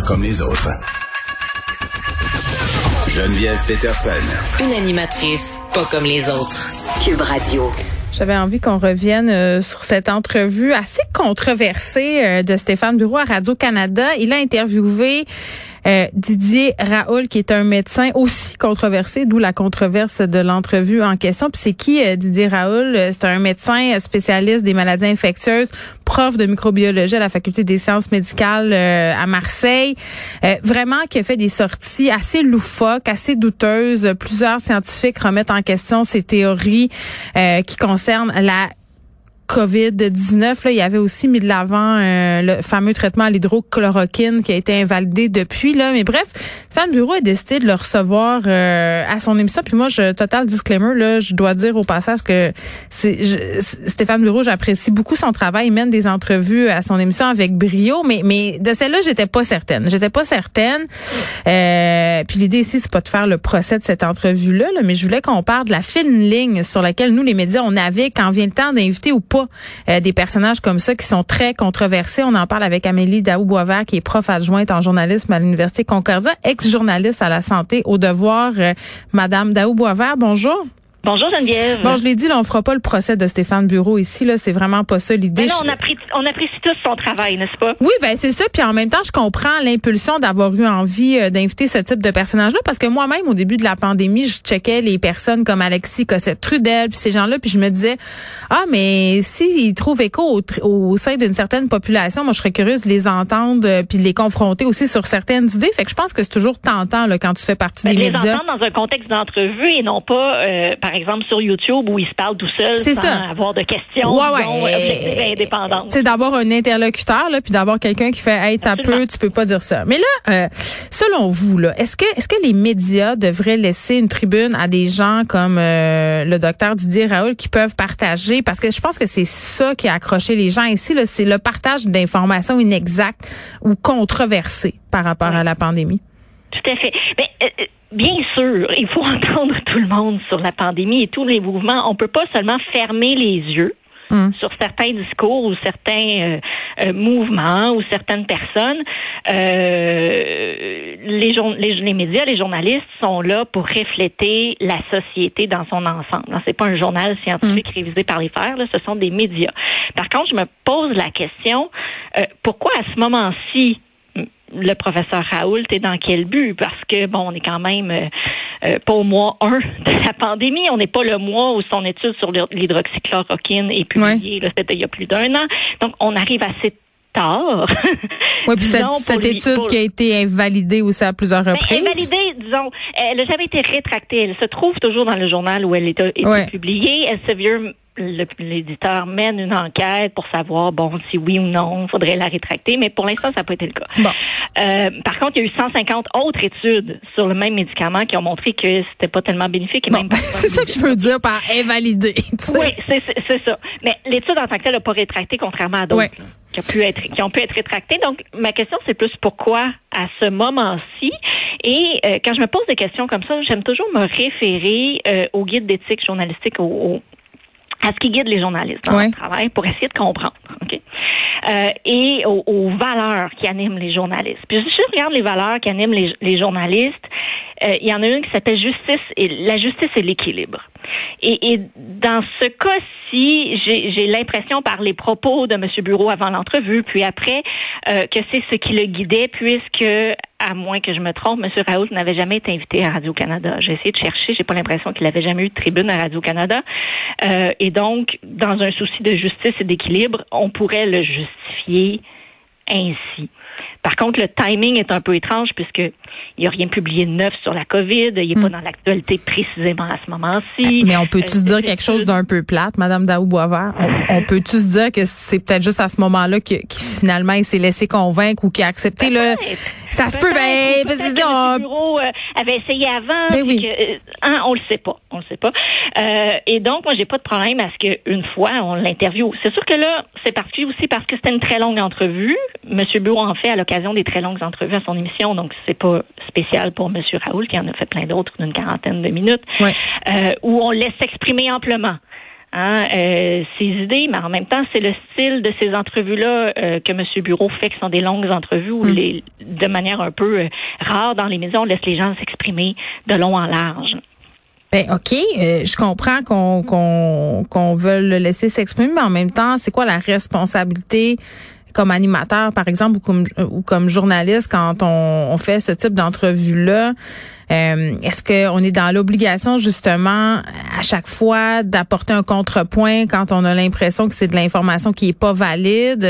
Pas comme les autres. Geneviève Peterson. Une animatrice pas comme les autres. Cube Radio. J'avais envie qu'on revienne euh, sur cette entrevue assez controversée euh, de Stéphane Bureau à Radio-Canada. Il a interviewé euh, Didier Raoul, qui est un médecin aussi controversé, d'où la controverse de l'entrevue en question. Puis c'est qui euh, Didier Raoul? Euh, c'est un médecin spécialiste des maladies infectieuses, prof de microbiologie à la Faculté des sciences médicales à Marseille. vraiment qui a fait des sorties assez loufoques, assez douteuses. Plusieurs scientifiques remettent en question ces théories qui concernent la COVID-19, là, il y avait aussi mis de l'avant euh, le fameux traitement à l'hydrochloroquine qui a été invalidé depuis. Là. Mais bref, Stéphane Bureau a décidé de le recevoir euh, à son émission. Puis moi, je total disclaimer, là, je dois dire au passage que c'est Stéphane Bureau, j'apprécie beaucoup son travail. Il mène des entrevues à son émission avec brio. Mais, mais de celle-là, j'étais pas certaine. J'étais pas certaine. Euh, puis l'idée ici, c'est pas de faire le procès de cette entrevue-là, là, mais je voulais qu'on parle de la fine ligne sur laquelle nous, les médias, on avait quand vient le temps d'inviter ou pas euh, des personnages comme ça qui sont très controversés. On en parle avec Amélie Daou-Boisvert, qui est prof adjointe en journalisme à l'Université Concordia, ex-journaliste à la santé au devoir. Euh, Madame Daou-Boisvert, bonjour. Bonjour Geneviève. Bon, je l'ai dit, là, on fera pas le procès de Stéphane Bureau ici. Là, c'est vraiment pas ça l'idée. on, apprécie, on apprécie tous son travail, n'est-ce pas? Oui, ben c'est ça. Puis en même temps, je comprends l'impulsion d'avoir eu envie euh, d'inviter ce type de personnage-là, parce que moi-même, au début de la pandémie, je checkais les personnes comme Alexis Cossette-Trudel, puis ces gens-là, puis je me disais, ah, mais s'ils trouvent écho au, sein d'une certaine population, moi, je serais curieuse de les entendre, euh, puis de les confronter aussi sur certaines idées. Fait que je pense que c'est toujours tentant là, quand tu fais partie ben, des les médias. entendre dans un contexte d'entrevue et non pas, euh, par exemple, sur YouTube où il se parle tout seul sans avoir de questions ouais. C'est d'avoir un interlocuteur là, puis d'avoir quelqu'un qui fait hey t'as peu, tu peux pas dire ça. Mais là, euh, selon vous là, est-ce que est-ce que les médias devraient laisser une tribune à des gens comme euh, le docteur Didier Raoul qui peuvent partager? Parce que je pense que c'est ça qui a accroché les gens ici c'est le partage d'informations inexactes ou controversées par rapport à la pandémie. Tout à fait. Mais, euh, Bien sûr, il faut entendre tout le monde sur la pandémie et tous les mouvements. On peut pas seulement fermer les yeux hum. sur certains discours ou certains euh, euh, mouvements ou certaines personnes. Euh, les, les, les, médias, les journalistes sont là pour refléter la société dans son ensemble. C'est pas un journal scientifique hum. révisé par les fers, là, ce sont des médias. Par contre, je me pose la question pourquoi à ce moment-ci le professeur Raoult est dans quel but? Parce que, bon, on est quand même euh, euh, pas au mois 1 de la pandémie. On n'est pas le mois où son étude sur l'hydroxychloroquine est publiée. C'était il y a plus d'un an. Donc, on arrive assez tard. Oui, puis cette, étude qui a été invalidée aussi à plusieurs ben, reprises. invalidée, disons, elle n'a jamais été rétractée. Elle se trouve toujours dans le journal où elle été publiée. Elsevier l'éditeur mène une enquête pour savoir, bon, si oui ou non, il faudrait la rétracter, mais pour l'instant, ça n'a pas été le cas. Euh, par contre, il y a eu 150 autres études sur le même médicament qui ont montré que c'était pas tellement bénéfique et même C'est ça que je veux dire par invalider. Oui, c'est ça. Mais l'étude en tant que telle n'a pas rétracté, contrairement à d'autres. Qui, ont pu être, qui ont pu être rétractés. Donc, ma question, c'est plus pourquoi à ce moment-ci. Et euh, quand je me pose des questions comme ça, j'aime toujours me référer euh, au guide d'éthique journalistique, au, à ce qui guide les journalistes dans leur travail pour essayer de comprendre. OK? Euh, et aux, valeurs qui animent les journalistes. Puis si je regarde les valeurs qui animent les, les journalistes, euh, il y en a une qui s'appelle justice et la justice et l'équilibre. Et, et, dans ce cas-ci, j'ai l'impression par les propos de M. Bureau avant l'entrevue, puis après, euh, que c'est ce qui le guidait, puisque, à moins que je me trompe, M. Raoult n'avait jamais été invité à Radio-Canada. J'ai essayé de chercher, j'ai pas l'impression qu'il avait jamais eu de tribune à Radio-Canada. Euh, et donc, dans un souci de justice et d'équilibre, on pourrait le justifier ainsi. Par contre, le timing est un peu étrange puisque il n'y a rien publié de neuf sur la COVID. Il n'est pas hmm. dans l'actualité précisément à ce moment-ci. Mais on peut-tu se dire quelque chose d'un peu plate, Madame Daou Boisvert? On, peut-tu se dire que c'est peut-être juste à ce moment-là que, finalement il s'est laissé convaincre ou qu'il a accepté le Ça se peut, ben, parce que, on... le bureau euh, avait essayé avant. Ben oui. que, hein, on le sait pas, on le sait pas. Euh, et donc, moi, j'ai pas de problème à ce qu'une fois on l'interviewe. C'est sûr que là, c'est particulier aussi parce que c'était une très longue entrevue. Monsieur Bureau en fait à l'occasion des très longues entrevues à son émission, donc c'est pas spécial pour Monsieur Raoul qui en a fait plein d'autres d'une quarantaine de minutes, ouais. euh, où on laisse s'exprimer amplement hein, euh, ses idées, mais en même temps, c'est le style de ces entrevues-là euh, que M. Bureau fait, qui sont des longues entrevues où, mm. les, de manière un peu euh, rare dans les maisons, on laisse les gens s'exprimer de long en large. Ben ok, euh, je comprends qu'on qu'on qu'on veut le laisser s'exprimer, mais en même temps, c'est quoi la responsabilité comme animateur, par exemple, ou comme, ou comme journaliste, quand on, on fait ce type d'entrevue-là? Euh, est-ce qu'on est dans l'obligation justement à chaque fois d'apporter un contrepoint quand on a l'impression que c'est de l'information qui est pas valide?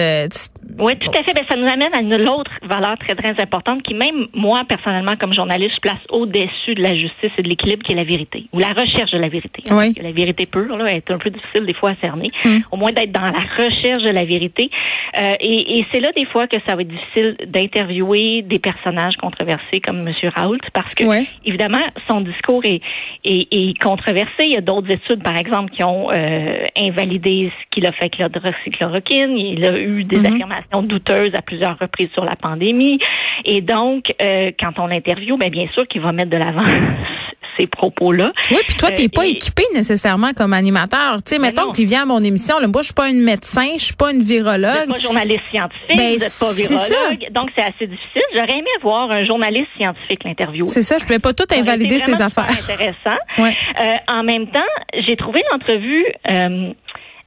Oui, tout à fait. Ben, ça nous amène à une autre valeur très, très importante qui, même moi, personnellement, comme journaliste, je place au-dessus de la justice et de l'équilibre qui est la vérité, ou la recherche de la vérité. Oui. La vérité pure, là, est un peu difficile des fois à cerner. Mm. Au moins d'être dans la recherche de la vérité. Euh, et, et c'est là, des fois, que ça va être difficile d'interviewer des personnages controversés comme M. Raoult, parce que, évidemment, son discours est, est, est, controversé. Il y a d'autres études, par exemple, qui ont euh, invalidé ce qu'il a fait avec l'hydroxychloroquine. Il a eu des Mm-hmm. affirmations douteuses à plusieurs reprises sur la pandémie. Et donc, euh, quand on l'interviewe, ben, bien sûr qu'il va mettre de l'avant ces propos-là. Oui, puis toi, t'es Euh, pas et- équipé nécessairement comme animateur. Tu sais, Mais mettons tu viens à mon émission, là, moi, je suis pas une médecin, je suis pas une Vous virologue. pas journaliste scientifique, Ben, vous n'êtes pas c'est ça. virologue, donc c'est assez difficile. J'aurais aimé voir un journaliste scientifique l'interview. C'est ça, je pouvais pas tout invalider ces affaires. super intéressant. Ouais. Euh, en même temps, j'ai trouvé l'entrevue euh,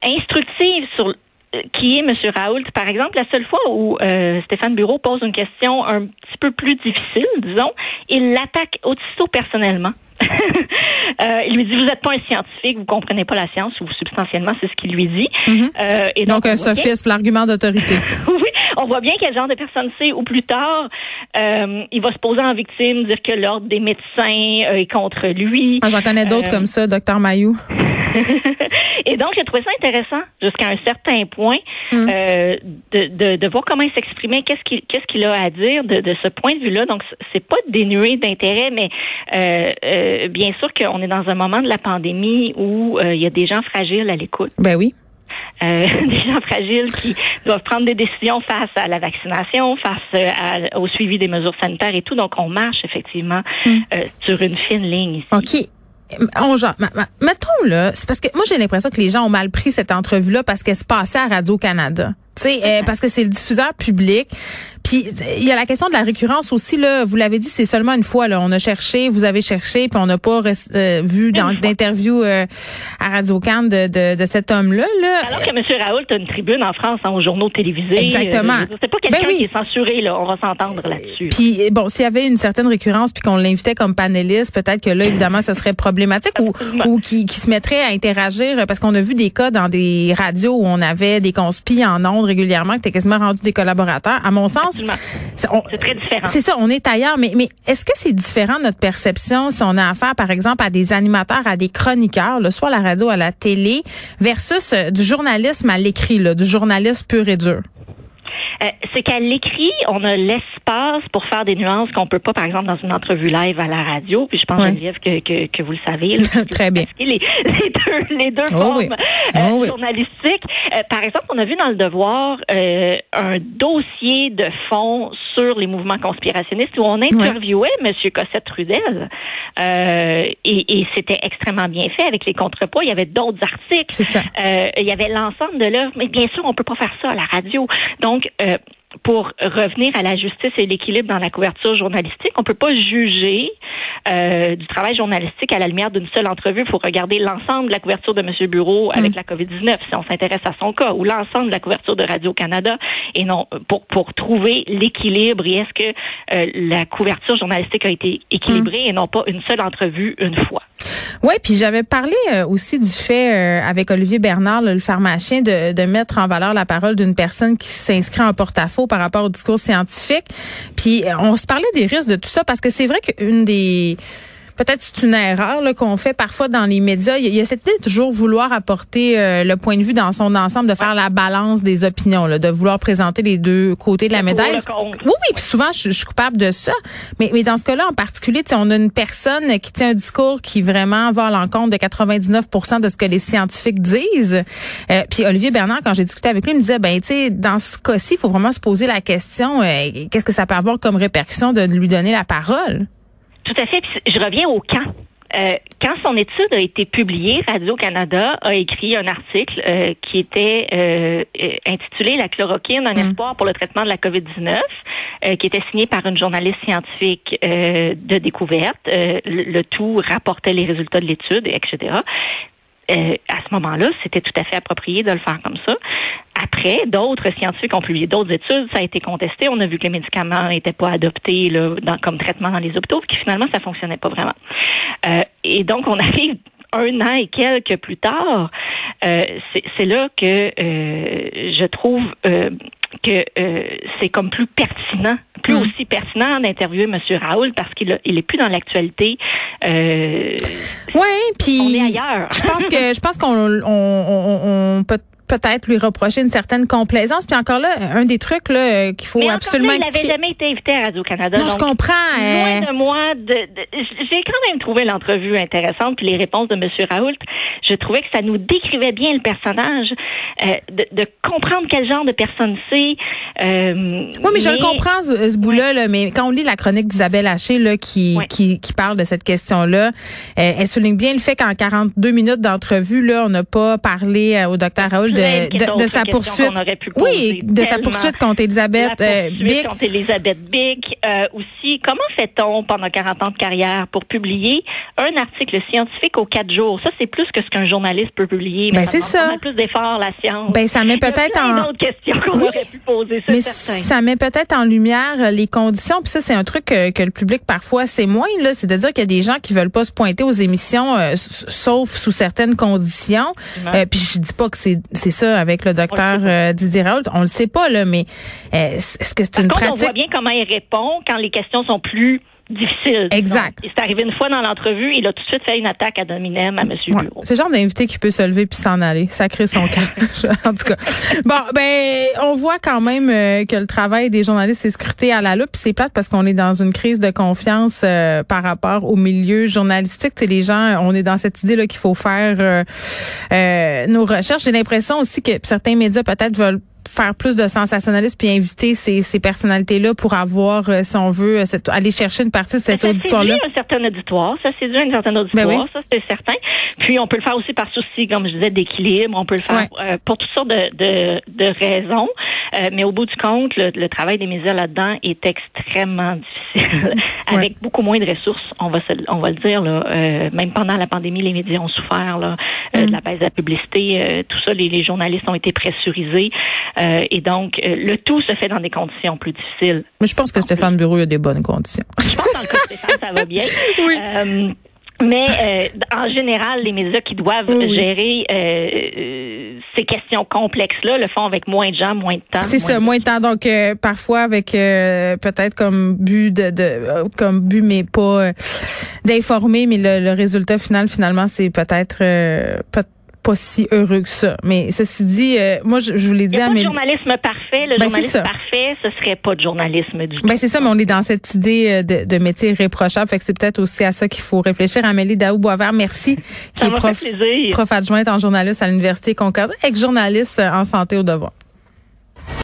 instructive sur qui est M. Raoult. Par exemple, la seule fois où euh, Stéphane Bureau pose une question un petit peu plus difficile, disons, il l'attaque aussitôt personnellement. Euh, il lui dit vous n'êtes pas un scientifique, vous comprenez pas la science ou substantiellement c'est ce qu'il lui dit. Mhm. Euh, et Donc, on un bien- sophisme, l'argument d'autorité. on voit bien quel genre de personne c'est. Ou plus tard, euh, il va se poser en victime, dire que l'ordre des médecins euh, est contre lui. Ah, J'en connais d'autres Euh, comme ça, docteur Mayou. Et donc, j'ai trouvé ça intéressant jusqu'à un certain point Mm. euh, de, de, de voir comment il s'exprimait, qu'est-ce qu'il qu'est-ce qu'il a à dire de, de ce point de vue-là. Donc, c'est pas dénué d'intérêt, mais euh, euh, bien sûr qu'on est dans un moment de la pandémie où euh, il y a des gens fragiles à l'écoute. Ben oui. Euh, des gens fragiles qui doivent prendre des décisions face à la vaccination, face euh, à- au suivi des mesures sanitaires et tout. Donc, on marche effectivement Mm. euh, sur une fine ligne ici. OK. On, genre, mettons là, c'est parce que moi j'ai l'impression que les gens ont mal pris cette entrevue-là parce qu'elle se passait à Radio Canada. Tu sais, euh, parce que c'est le diffuseur public. Puis il y a la question de la récurrence aussi là. Vous l'avez dit, c'est seulement une fois là. On a cherché, vous avez cherché, puis on n'a pas euh, vu d'interview euh, à Radio Can de, de, de cet homme-là. Là. Alors que M. Raoult a une tribune en France hein, aux journaux télévisés. Exactement. Euh, c'est pas quelqu'un Ben oui. qui est censuré, là. On va s'entendre là-dessus. Puis bon, s'il y avait une certaine récurrence puis qu'on l'invitait comme panéliste, peut-être que là évidemment ce serait problématique ou ou qui, qui se mettrait à interagir euh, parce qu'on a vu des cas dans des radios où on avait des conspis en ondes régulièrement qui étaient quasiment rendus des collaborateurs. À mon sens, c'est très différent. c'est ça, on est ailleurs, mais, mais est-ce que c'est différent notre perception si on a affaire, par exemple, à des animateurs, à des chroniqueurs, là, soit à la radio, à la télé, versus euh, du journalisme à l'écrit, là, du journalisme pur et dur? Euh, c'est qu'à l'écrit, on a l'espace pour faire des nuances qu'on peut pas, par exemple, dans une entrevue live à la radio. Puis je pense, Ouais. Geneviève, que, que, que vous le savez. là, Très bien. Les, les deux, les deux Oh formes oui. euh, Oh oui. journalistiques. Euh, par exemple, on a vu dans le Devoir euh, un dossier de fond sur les mouvements conspirationnistes où on interviewait M. Cossette-Trudel. Euh, et et c'était extrêmement bien fait avec les contrepoids. Il y avait d'autres articles. Ça. Euh, il y avait l'ensemble de l'œuvre, mais bien sûr, on peut pas faire ça à la radio. Donc, euh, pour revenir à la justice et l'équilibre dans la couverture journalistique, on peut pas juger euh, du travail journalistique à la lumière d'une seule entrevue. Il faut regarder l'ensemble de la couverture de M. Bureau avec Mm. la COVID-19, si on s'intéresse à son cas, ou l'ensemble de la couverture de Radio-Canada, et non pour, pour trouver l'équilibre et est-ce que euh, la couverture journalistique a été équilibrée et non pas une seule entrevue une fois. Oui, puis j'avais parlé euh, aussi du fait euh, avec Olivier Bernard, le pharmacien, de, de mettre en valeur la parole d'une personne qui s'inscrit en porte-à-faux par rapport au discours scientifique. Puis euh, on se parlait des risques de tout ça parce que c'est vrai qu'une des peut-être c'est une erreur qu'on fait parfois dans les médias. Il y, a cette idée de toujours vouloir apporter euh, le point de vue dans son ensemble, de faire la balance des opinions, là, de vouloir présenter les deux côtés de la médaille. Oui, oui, puis souvent je, suis coupable de ça. Mais, mais dans ce cas-là en particulier, on a une personne qui tient un discours qui vraiment va à l'encontre de 99% de ce que les scientifiques disent. Euh, puis Olivier Bernard, quand j'ai discuté avec lui, il me disait, ben tu sais, dans ce cas-ci, il faut vraiment se poser la question, euh, qu'est-ce que ça peut avoir comme répercussion de lui donner la parole? Tout à fait. je reviens au camp. Euh, quand son étude a été publiée, Radio-Canada a écrit un article euh, qui était euh, intitulé La chloroquine, un mm. espoir pour le traitement de la COVID-19, qui était signé par une journaliste scientifique de découverte. le, tout rapportait les résultats de l'étude, etc. Euh, à ce moment-là, c'était tout à fait approprié de le faire comme ça. Après, d'autres scientifiques ont publié d'autres études, ça a été contesté. On a vu que les médicaments n'étaient pas adoptés là, comme traitement dans les hôpitaux, qui finalement, ça fonctionnait pas vraiment. Euh, et donc, on arrive un an et quelques plus tard, euh, c'est là que euh, je trouve euh, que c'est comme plus pertinent, plus hmm. aussi pertinent d'interviewer M. Raoul parce qu'il il est plus dans l'actualité. oui, puis on est ailleurs. Je pense que je pense qu'on on, on peut peut-être lui reprocher une certaine complaisance. Puis encore là, un des trucs là qu'il faut Mais absolument. Là, il n'avait jamais été invité à Radio Canada. Non, je comprends. Loin de moi, de, j'ai quand même trouvé l'entrevue intéressante puis les réponses de M. Raoult. Je trouvais que ça nous décrivait bien le personnage, euh, de, de, comprendre quel genre de personne c'est. Euh, oui, mais, je le comprends ce, ce bout-là. mais quand on lit la chronique d'Isabelle Haché là, qui, qui, qui parle de cette question-là, euh, elle souligne bien le fait qu'en 42 minutes d'entrevue là, on n'a pas parlé euh, au docteur Raoult de, de, sa poursuite. Oui, de sa poursuite contre Elisabeth euh, Bick. contre Elisabeth. Euh, aussi, comment fait-on pendant 40 ans de carrière pour publier un article scientifique aux quatre jours? Ça, c'est plus que ce qu'un journaliste peut publier. Ben, c'est ça. On plus d'efforts, la science. Ben, ça met peut-être en... autre question qu'on aurait pu poser, mais ça met peut-être en lumière les conditions. Puis ça, c'est un truc que, que, le public, parfois, c'est moins, là. C'est de dire qu'il y a des gens qui veulent pas se pointer aux émissions, euh, sauf sous certaines conditions. Euh, puis je dis pas que c'est c'est ça avec le docteur euh, Didier Raoult. On le sait pas, là, mais euh, est-ce que c'est une pratique? On voit bien comment il répond quand les questions sont plus difficile. Exact. C'est arrivé une fois dans l'entrevue, il a tout de suite fait une attaque à Dominem, à M. Ouais. C'est le genre d'invité qui peut se lever puis s'en aller, sacrer son camp. en tout cas. Bon, ben, on voit quand même euh, que le travail des journalistes est scruté à la loupe. C'est plate parce qu'on est dans une crise de confiance euh, par rapport au milieu journalistique. T'sais, les gens, on est dans cette idée là qu'il faut faire euh, nos recherches. J'ai l'impression aussi que certains médias peut-être veulent faire plus de sensationnalisme puis inviter ces, ces personnalités-là pour avoir, euh, si on veut, euh, cette, aller chercher une partie de cette auditoire-là. Ça un certain auditoire, ça séduit un certain auditoire, ben ça c'est certain. Puis on peut le faire aussi par souci, comme je disais, d'équilibre. On peut le faire euh, pour toutes sortes de, de, de raisons. mais au bout du compte, le, travail des médias là-dedans est extrêmement difficile, avec beaucoup moins de ressources. On va se, on va le dire là. même pendant la pandémie, les médias ont souffert là, de la baisse de la publicité. tout ça, les, les journalistes ont été pressurisés. Euh, et donc, euh, le tout se fait dans des conditions plus difficiles. Mais je pense que Stéphane Bureau a des bonnes conditions. Je pense dans le cas de Stéphane, ça va bien. Oui. Euh, mais en général, les médias qui doivent gérer ces questions complexes-là le font avec moins de gens, moins de temps. C'est ça, moins de temps. Donc parfois avec peut-être comme but de, de comme but mais pas d'informer, mais le, le, résultat final finalement c'est peut-être peut pas si heureux que ça. Mais ceci dit, euh, moi, je, je vous l'ai dit à pas journalisme parfait. Le ben, journalisme parfait, ce serait pas de journalisme du tout. Ben, c'est ça, mais on est dans cette idée euh, de, de métier réprochable. Fait que c'est peut-être aussi à ça qu'il faut réfléchir. Amélie Daou-Boisvert, merci. qui est prof, prof adjointe en journaliste à l'Université Concorde, ex-journaliste en santé au devoir.